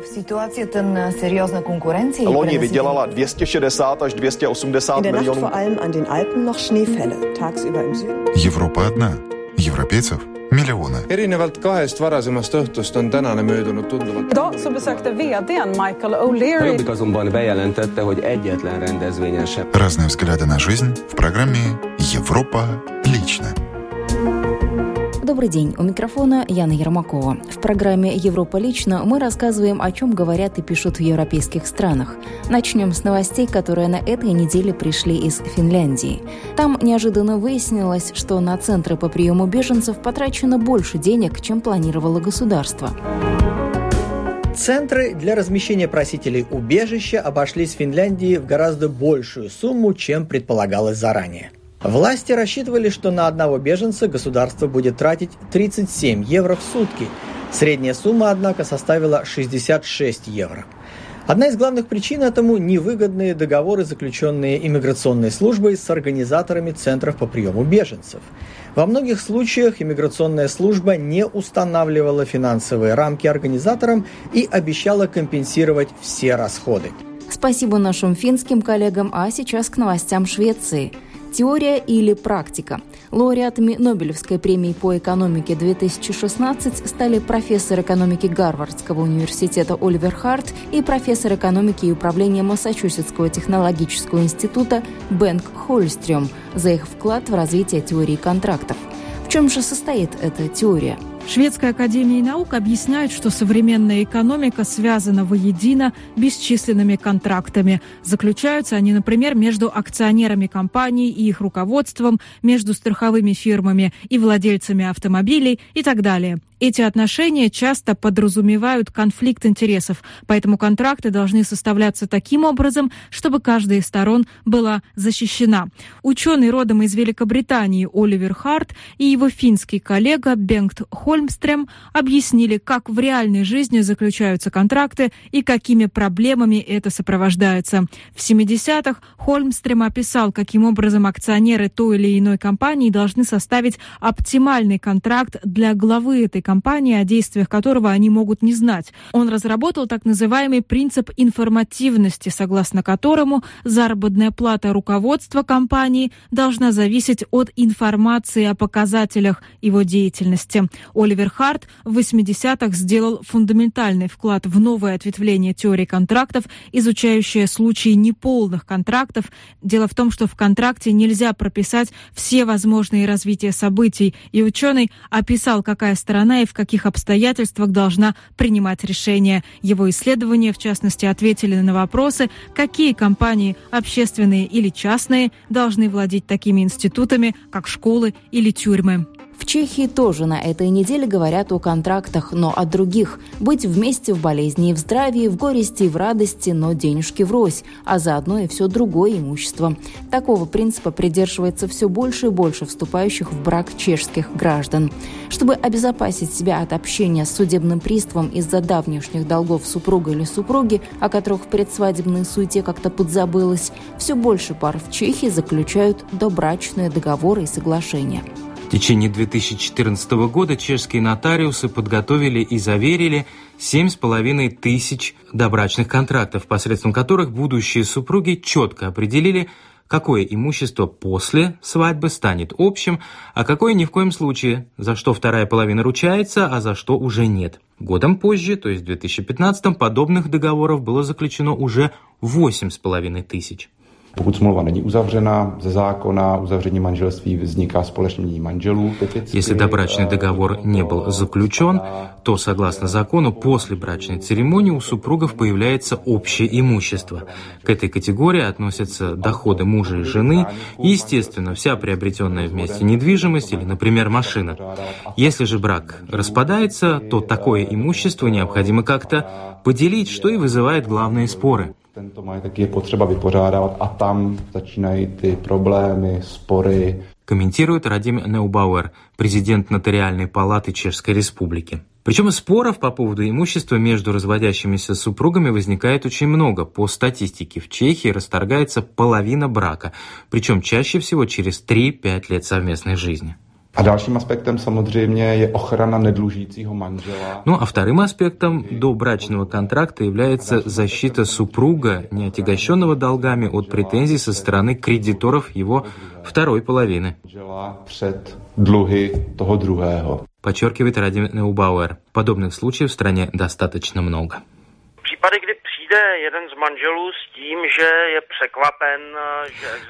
V situaci ten seriózna konkurenci. Loni vydělala 260 až 280 In der Nacht milionů. vor allem an den Alpen noch Schneefälle, tagsüber im Süden. Европа одна. Европейцев миллионы. erinevalt kahest varasemast õhtust on tänane möödunud tunduvalt. Idag så besökte vdn Michael O'Leary Jobbik azonban bejelentette, hogy egyetlen rendezvényen sem Разные взгляды на жизнь в программе «Европа лично». Добрый день. У микрофона Яна Ермакова. В программе «Европа лично» мы рассказываем, о чем говорят и пишут в европейских странах. Начнем с новостей, которые на этой неделе пришли из Финляндии. Там неожиданно выяснилось, что на центры по приему беженцев потрачено больше денег, чем планировало государство. Центры для размещения просителей убежища обошлись Финляндии в гораздо большую сумму, чем предполагалось заранее. Власти рассчитывали, что на одного беженца государство будет тратить 37 евро в сутки. Средняя сумма, однако, составила 66 евро. Одна из главных причин этому – невыгодные договоры, заключенные иммиграционной службой с организаторами центров по приему беженцев. Во многих случаях иммиграционная служба не устанавливала финансовые рамки организаторам и обещала компенсировать все расходы. Спасибо нашим финским коллегам, а сейчас к новостям Швеции. Теория или практика? Лауреатами Нобелевской премии по экономике 2016 стали профессор экономики Гарвардского университета Оливер Харт и профессор экономики и управления Массачусетского технологического института Бенк Хольстрём за их вклад в развитие теории контрактов. В чем же состоит эта теория? Шведская академия наук объясняет, что современная экономика связана воедино бесчисленными контрактами. Заключаются они, например, между акционерами компаний и их руководством, между страховыми фирмами и владельцами автомобилей и так далее. Эти отношения часто подразумевают конфликт интересов, поэтому контракты должны составляться таким образом, чтобы каждая из сторон была защищена. Ученый родом из Великобритании Оливер Харт и его финский коллега Бенгт Хольмстрем объяснили, как в реальной жизни заключаются контракты и какими проблемами это сопровождается. В 70-х Хольмстрем описал, каким образом акционеры той или иной компании должны составить оптимальный контракт для главы этой компании, о действиях которого они могут не знать. Он разработал так называемый принцип информативности, согласно которому заработная плата руководства компании должна зависеть от информации о показателях его деятельности. Оливер Харт в 80-х сделал фундаментальный вклад в новое ответвление теории контрактов, изучающее случаи неполных контрактов. Дело в том, что в контракте нельзя прописать все возможные развития событий, и ученый описал, какая сторона и в каких обстоятельствах должна принимать решения. Его исследования, в частности, ответили на вопросы, какие компании, общественные или частные, должны владеть такими институтами, как школы или тюрьмы. В Чехии тоже на этой неделе говорят о контрактах, но о других. Быть вместе в болезни и в здравии, в горести и в радости, но денежки врозь, а заодно и все другое имущество. Такого принципа придерживается все больше и больше вступающих в брак чешских граждан. Чтобы обезопасить себя от общения с судебным приставом из-за давнешних долгов супруга или супруги, о которых в предсвадебной суете как-то подзабылось, все больше пар в Чехии заключают добрачные договоры и соглашения. Течение 2014 года чешские нотариусы подготовили и заверили 7,5 тысяч добрачных контрактов, посредством которых будущие супруги четко определили, какое имущество после свадьбы станет общим, а какое ни в коем случае, за что вторая половина ручается, а за что уже нет. Годом позже, то есть в 2015, подобных договоров было заключено уже 8,5 тысяч. Pokud smlouva není uzavřena ze zákona, uzavření manželství vzniká společnění manželů. Если добрачный договор не был заключен, то, согласно закону, после брачной церемонии у супругов появляется общее имущество. К этой категории относятся доходы мужа и жены и, естественно, вся приобретенная вместе недвижимость или, например, машина. Если же брак распадается, то такое имущество необходимо как-то поделить, что и вызывает главные споры. Tento majetek je potřeba vypořádávat a tam začínají ty problémy, spory. Комментирует Радим Неубауэр, президент Нотариальной палаты Чешской Республики. Причем споров по поводу имущества между разводящимися супругами возникает очень много. По статистике в Чехии расторгается половина брака, причем чаще всего через 3-5 лет совместной жизни. A dalším aspektem samozřejmě je ochrana nedlužícího manžela. Ну а вторым аспектом добрачного контракта является защита супруга, не отягощенного долгами от претензий со стороны кредиторов его второй половины. Подчеркивает Радим Неубауэр. Подобных случаев в стране достаточно много.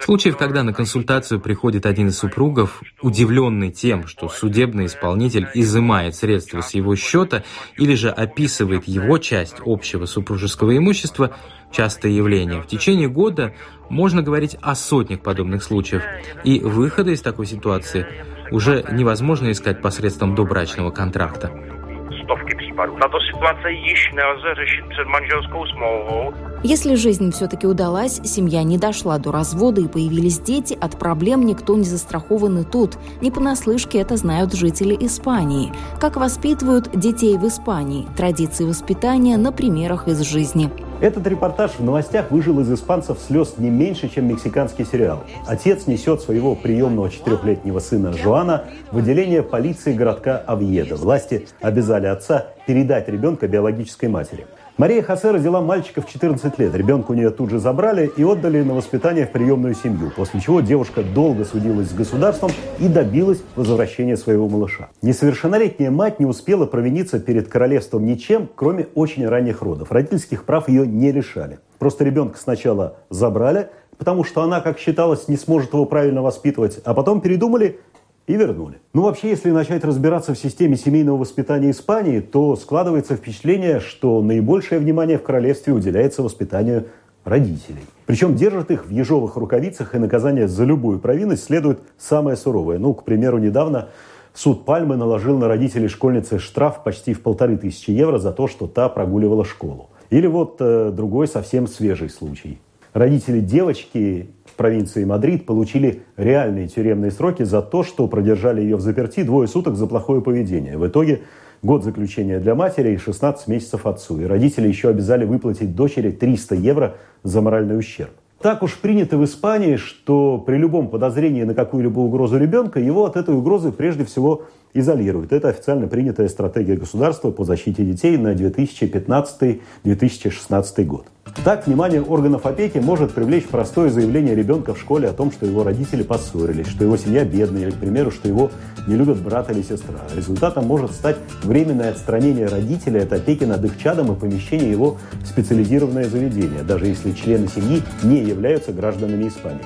Случаев, когда на консультацию приходит один из супругов, удивленный тем, что судебный исполнитель изымает средства с его счета или же описывает его часть общего супружеского имущества, частое явление. В течение года можно говорить о сотнях подобных случаев, и выхода из такой ситуации уже невозможно искать посредством добрачного контракта. Stovky případů. Tato situace již nelze řešit před manželskou smlouvou. Если жизнь все-таки удалась, семья не дошла до развода и появились дети, от проблем никто не застрахован и тут. Не понаслышке это знают жители Испании. Как воспитывают детей в Испании. Традиции воспитания на примерах из жизни. Этот репортаж в новостях выжил из испанцев слез не меньше, чем мексиканский сериал. Отец несет своего приемного четырехлетнего сына Жоана в отделение полиции городка Авьеда. Власти обязали отца передать ребенка биологической матери. Мария Хосе родила мальчика в 14 лет. Ребенка у нее тут же забрали и отдали на воспитание в приемную семью, после чего девушка долго судилась с государством и добилась возвращения своего малыша. Несовершеннолетняя мать не успела провиниться перед королевством ничем, кроме очень ранних родов. Родительских прав ее не лишали. Просто ребенка сначала забрали, потому что она, как считалось, не сможет его правильно воспитывать, а потом передумали и вернули. Ну, вообще, если начать разбираться в системе семейного воспитания Испании, то складывается впечатление, что наибольшее внимание в королевстве уделяется воспитанию родителей. Причем держат их в ежовых рукавицах, и наказание за любую провинность следует самое суровое. Ну, к примеру, недавно суд Пальмы наложил на родителей школьницы штраф почти в полторы тысячи евро за то, что та прогуливала школу. Или вот э, другой совсем свежий случай. Родители девочки в провинции Мадрид получили реальные тюремные сроки за то, что продержали ее в заперти двое суток за плохое поведение. В итоге год заключения для матери и 16 месяцев отцу. И родители еще обязали выплатить дочери 300 евро за моральный ущерб. Так уж принято в Испании, что при любом подозрении на какую-либо угрозу ребенка, его от этой угрозы прежде всего изолируют. Это официально принятая стратегия государства по защите детей на 2015-2016 год. Так, внимание органов опеки может привлечь простое заявление ребенка в школе о том, что его родители поссорились, что его семья бедная, или, к примеру, что его не любят брат или сестра. Результатом может стать временное отстранение родителя от опеки над их чадом и помещение его в специализированное заведение, даже если члены семьи не являются гражданами Испании.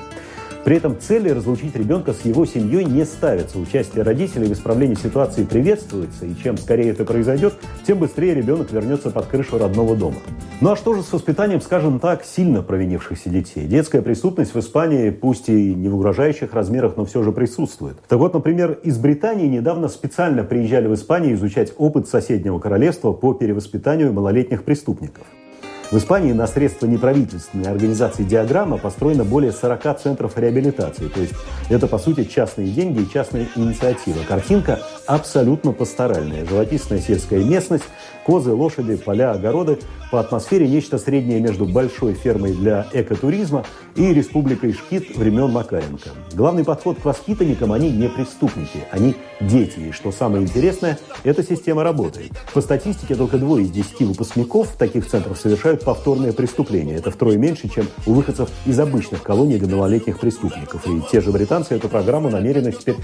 При этом цели разлучить ребенка с его семьей не ставятся. Участие родителей в исправлении ситуации приветствуется, и чем скорее это произойдет, тем быстрее ребенок вернется под крышу родного дома. Ну а что же с воспитанием, скажем так, сильно провинившихся детей? Детская преступность в Испании, пусть и не в угрожающих размерах, но все же присутствует. Так вот, например, из Британии недавно специально приезжали в Испанию изучать опыт соседнего королевства по перевоспитанию малолетних преступников. В Испании на средства неправительственной организации «Диаграмма» построено более 40 центров реабилитации. То есть это, по сути, частные деньги и частная инициатива. Картинка абсолютно пасторальная. Живописная сельская местность, козы, лошади, поля, огороды. По атмосфере нечто среднее между большой фермой для экотуризма и республикой Шкит времен Макаренко. Главный подход к воспитанникам – они не преступники, они дети. И что самое интересное, эта система работает. По статистике, только двое из десяти выпускников таких центров совершают повторное преступление. Это втрое меньше, чем у выходцев из обычных колоний для малолетних преступников. И те же британцы эту программу намерены теперь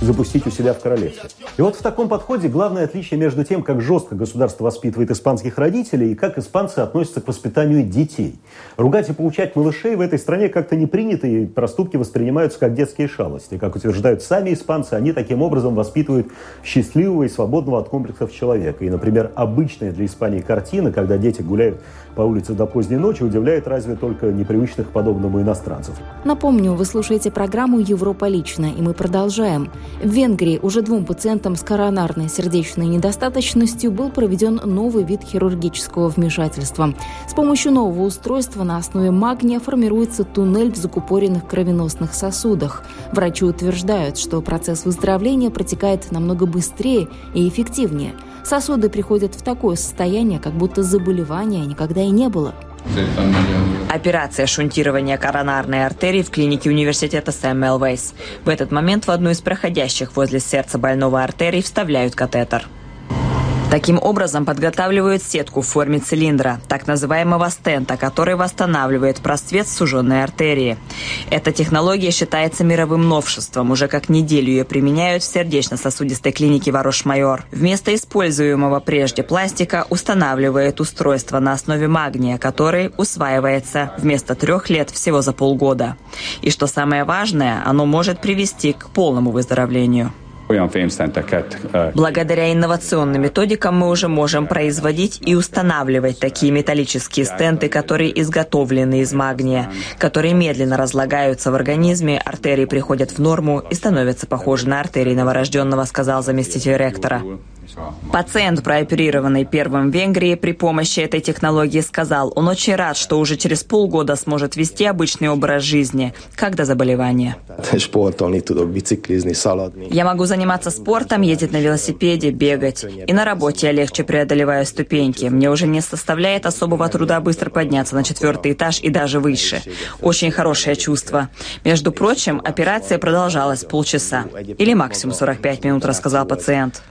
запустить у себя в королевстве. И вот в таком подходе главное отличие между тем, как жестко государство воспитывает испанских родителей и как испанцы относятся к воспитанию детей. Ругать и поучать малышей в этой стране как-то не принято, и проступки воспринимаются как детские шалости. Как утверждают сами испанцы, они таким образом воспитывают счастливого и свободного от комплексов человека. И, например, обычная для Испании картина, когда дети гуляют по улице до поздней ночи, удивляет разве только непривычных подобному иностранцев. Напомню, вы слушаете программу «Европа лично», и мы продолжаем. В Венгрии уже двум пациентам с коронарной сердечной недостаточностью был проведен новый вид хирургического вмешательства. С помощью нового устройства на основе магния формируется туннель в закупоренных кровеносных сосудах. Врачи утверждают, что процесс выздоровления протекает намного быстрее и эффективнее. Сосуды приходят в такое состояние, как будто заболевания никогда и не было. Операция шунтирования коронарной артерии в клинике университета Сэм Мелвейс. В этот момент в одну из проходящих возле сердца больного артерий вставляют катетер. Таким образом подготавливают сетку в форме цилиндра, так называемого стента, который восстанавливает просвет суженной артерии. Эта технология считается мировым новшеством. Уже как неделю ее применяют в сердечно-сосудистой клинике Варош-Майор. Вместо используемого прежде пластика устанавливает устройство на основе магния, который усваивается вместо трех лет всего за полгода. И что самое важное, оно может привести к полному выздоровлению. Благодаря инновационным методикам мы уже можем производить и устанавливать такие металлические стенты, которые изготовлены из магния, которые медленно разлагаются в организме, артерии приходят в норму и становятся похожи на артерии новорожденного, сказал заместитель ректора. Пациент, прооперированный первым в Венгрии при помощи этой технологии, сказал, он очень рад, что уже через полгода сможет вести обычный образ жизни, как до заболевания. Я могу заниматься спортом, ездить на велосипеде, бегать. И на работе я легче преодолеваю ступеньки. Мне уже не составляет особого труда быстро подняться на четвертый этаж и даже выше. Очень хорошее чувство. Между прочим, операция продолжалась полчаса. Или максимум 45 минут, рассказал пациент.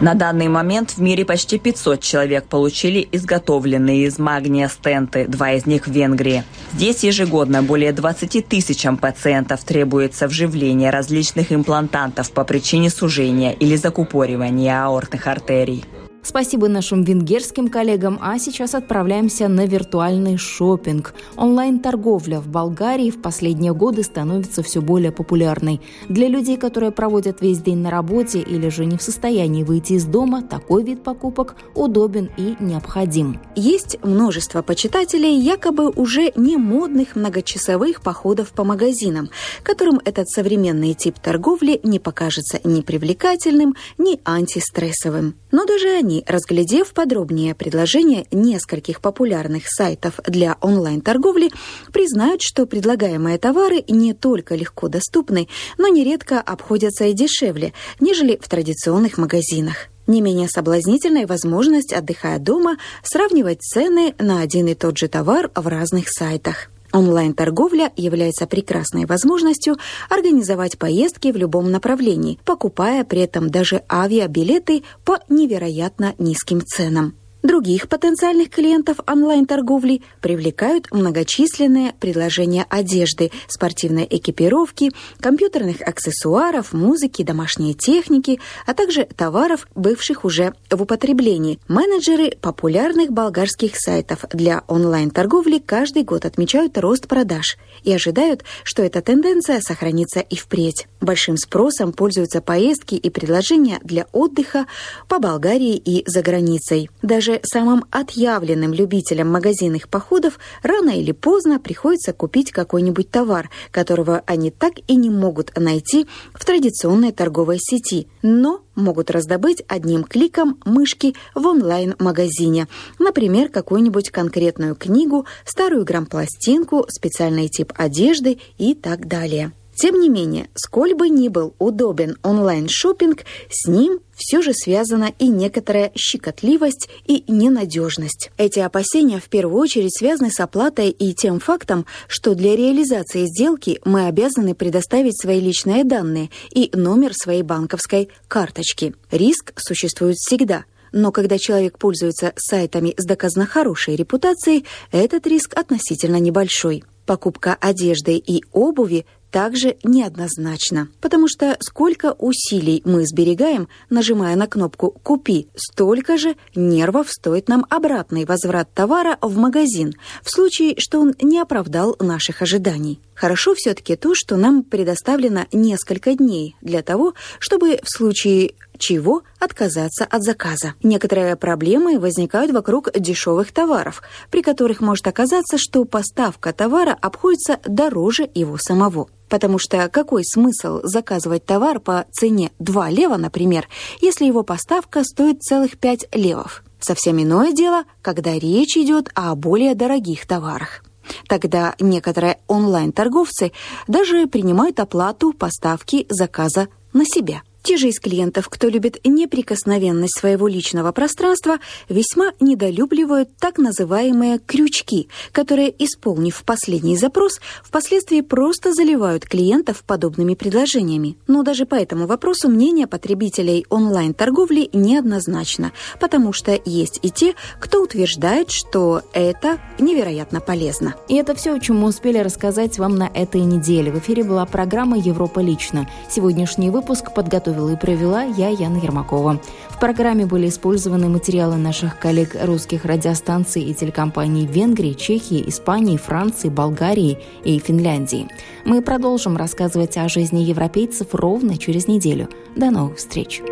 На данный момент в мире почти 500 человек получили изготовленные из магния стенты, два из них в Венгрии. Здесь ежегодно более 20 тысячам пациентов требуется вживление различных имплантантов по причине сужения или закупоривания аортных артерий. Спасибо нашим венгерским коллегам, а сейчас отправляемся на виртуальный шопинг. Онлайн-торговля в Болгарии в последние годы становится все более популярной. Для людей, которые проводят весь день на работе или же не в состоянии выйти из дома, такой вид покупок удобен и необходим. Есть множество почитателей якобы уже не модных многочасовых походов по магазинам, которым этот современный тип торговли не покажется ни привлекательным, ни антистрессовым. Но даже они, разглядев подробнее предложения нескольких популярных сайтов для онлайн-торговли, признают, что предлагаемые товары не только легко доступны, но нередко обходятся и дешевле, нежели в традиционных магазинах. Не менее соблазнительная возможность, отдыхая дома, сравнивать цены на один и тот же товар в разных сайтах. Онлайн-торговля является прекрасной возможностью организовать поездки в любом направлении, покупая при этом даже авиабилеты по невероятно низким ценам. Других потенциальных клиентов онлайн-торговли привлекают многочисленные предложения одежды, спортивной экипировки, компьютерных аксессуаров, музыки, домашней техники, а также товаров, бывших уже в употреблении. Менеджеры популярных болгарских сайтов для онлайн-торговли каждый год отмечают рост продаж и ожидают, что эта тенденция сохранится и впредь. Большим спросом пользуются поездки и предложения для отдыха по Болгарии и за границей. Даже даже самым отъявленным любителям магазинных походов рано или поздно приходится купить какой-нибудь товар, которого они так и не могут найти в традиционной торговой сети, но могут раздобыть одним кликом мышки в онлайн-магазине. Например, какую-нибудь конкретную книгу, старую грампластинку, специальный тип одежды и так далее. Тем не менее, сколь бы ни был удобен онлайн-шопинг, с ним все же связана и некоторая щекотливость и ненадежность. Эти опасения в первую очередь связаны с оплатой и тем фактом, что для реализации сделки мы обязаны предоставить свои личные данные и номер своей банковской карточки. Риск существует всегда – но когда человек пользуется сайтами с доказанно хорошей репутацией, этот риск относительно небольшой. Покупка одежды и обуви также неоднозначно. Потому что сколько усилий мы сберегаем, нажимая на кнопку «Купи», столько же нервов стоит нам обратный возврат товара в магазин, в случае, что он не оправдал наших ожиданий. Хорошо все-таки то, что нам предоставлено несколько дней для того, чтобы в случае чего отказаться от заказа. Некоторые проблемы возникают вокруг дешевых товаров, при которых может оказаться, что поставка товара обходится дороже его самого. Потому что какой смысл заказывать товар по цене 2 лева, например, если его поставка стоит целых 5 левов? Совсем иное дело, когда речь идет о более дорогих товарах. Тогда некоторые онлайн-торговцы даже принимают оплату поставки заказа на себя. Те же из клиентов, кто любит неприкосновенность своего личного пространства, весьма недолюбливают так называемые крючки, которые, исполнив последний запрос, впоследствии просто заливают клиентов подобными предложениями. Но даже по этому вопросу мнение потребителей онлайн-торговли неоднозначно, потому что есть и те, кто утверждает, что это невероятно полезно. И это все, о чем мы успели рассказать вам на этой неделе. В эфире была программа «Европа лично». Сегодняшний выпуск подготовил подготовила и провела я, Яна Ермакова. В программе были использованы материалы наших коллег русских радиостанций и телекомпаний Венгрии, Чехии, Испании, Франции, Болгарии и Финляндии. Мы продолжим рассказывать о жизни европейцев ровно через неделю. До новых встреч!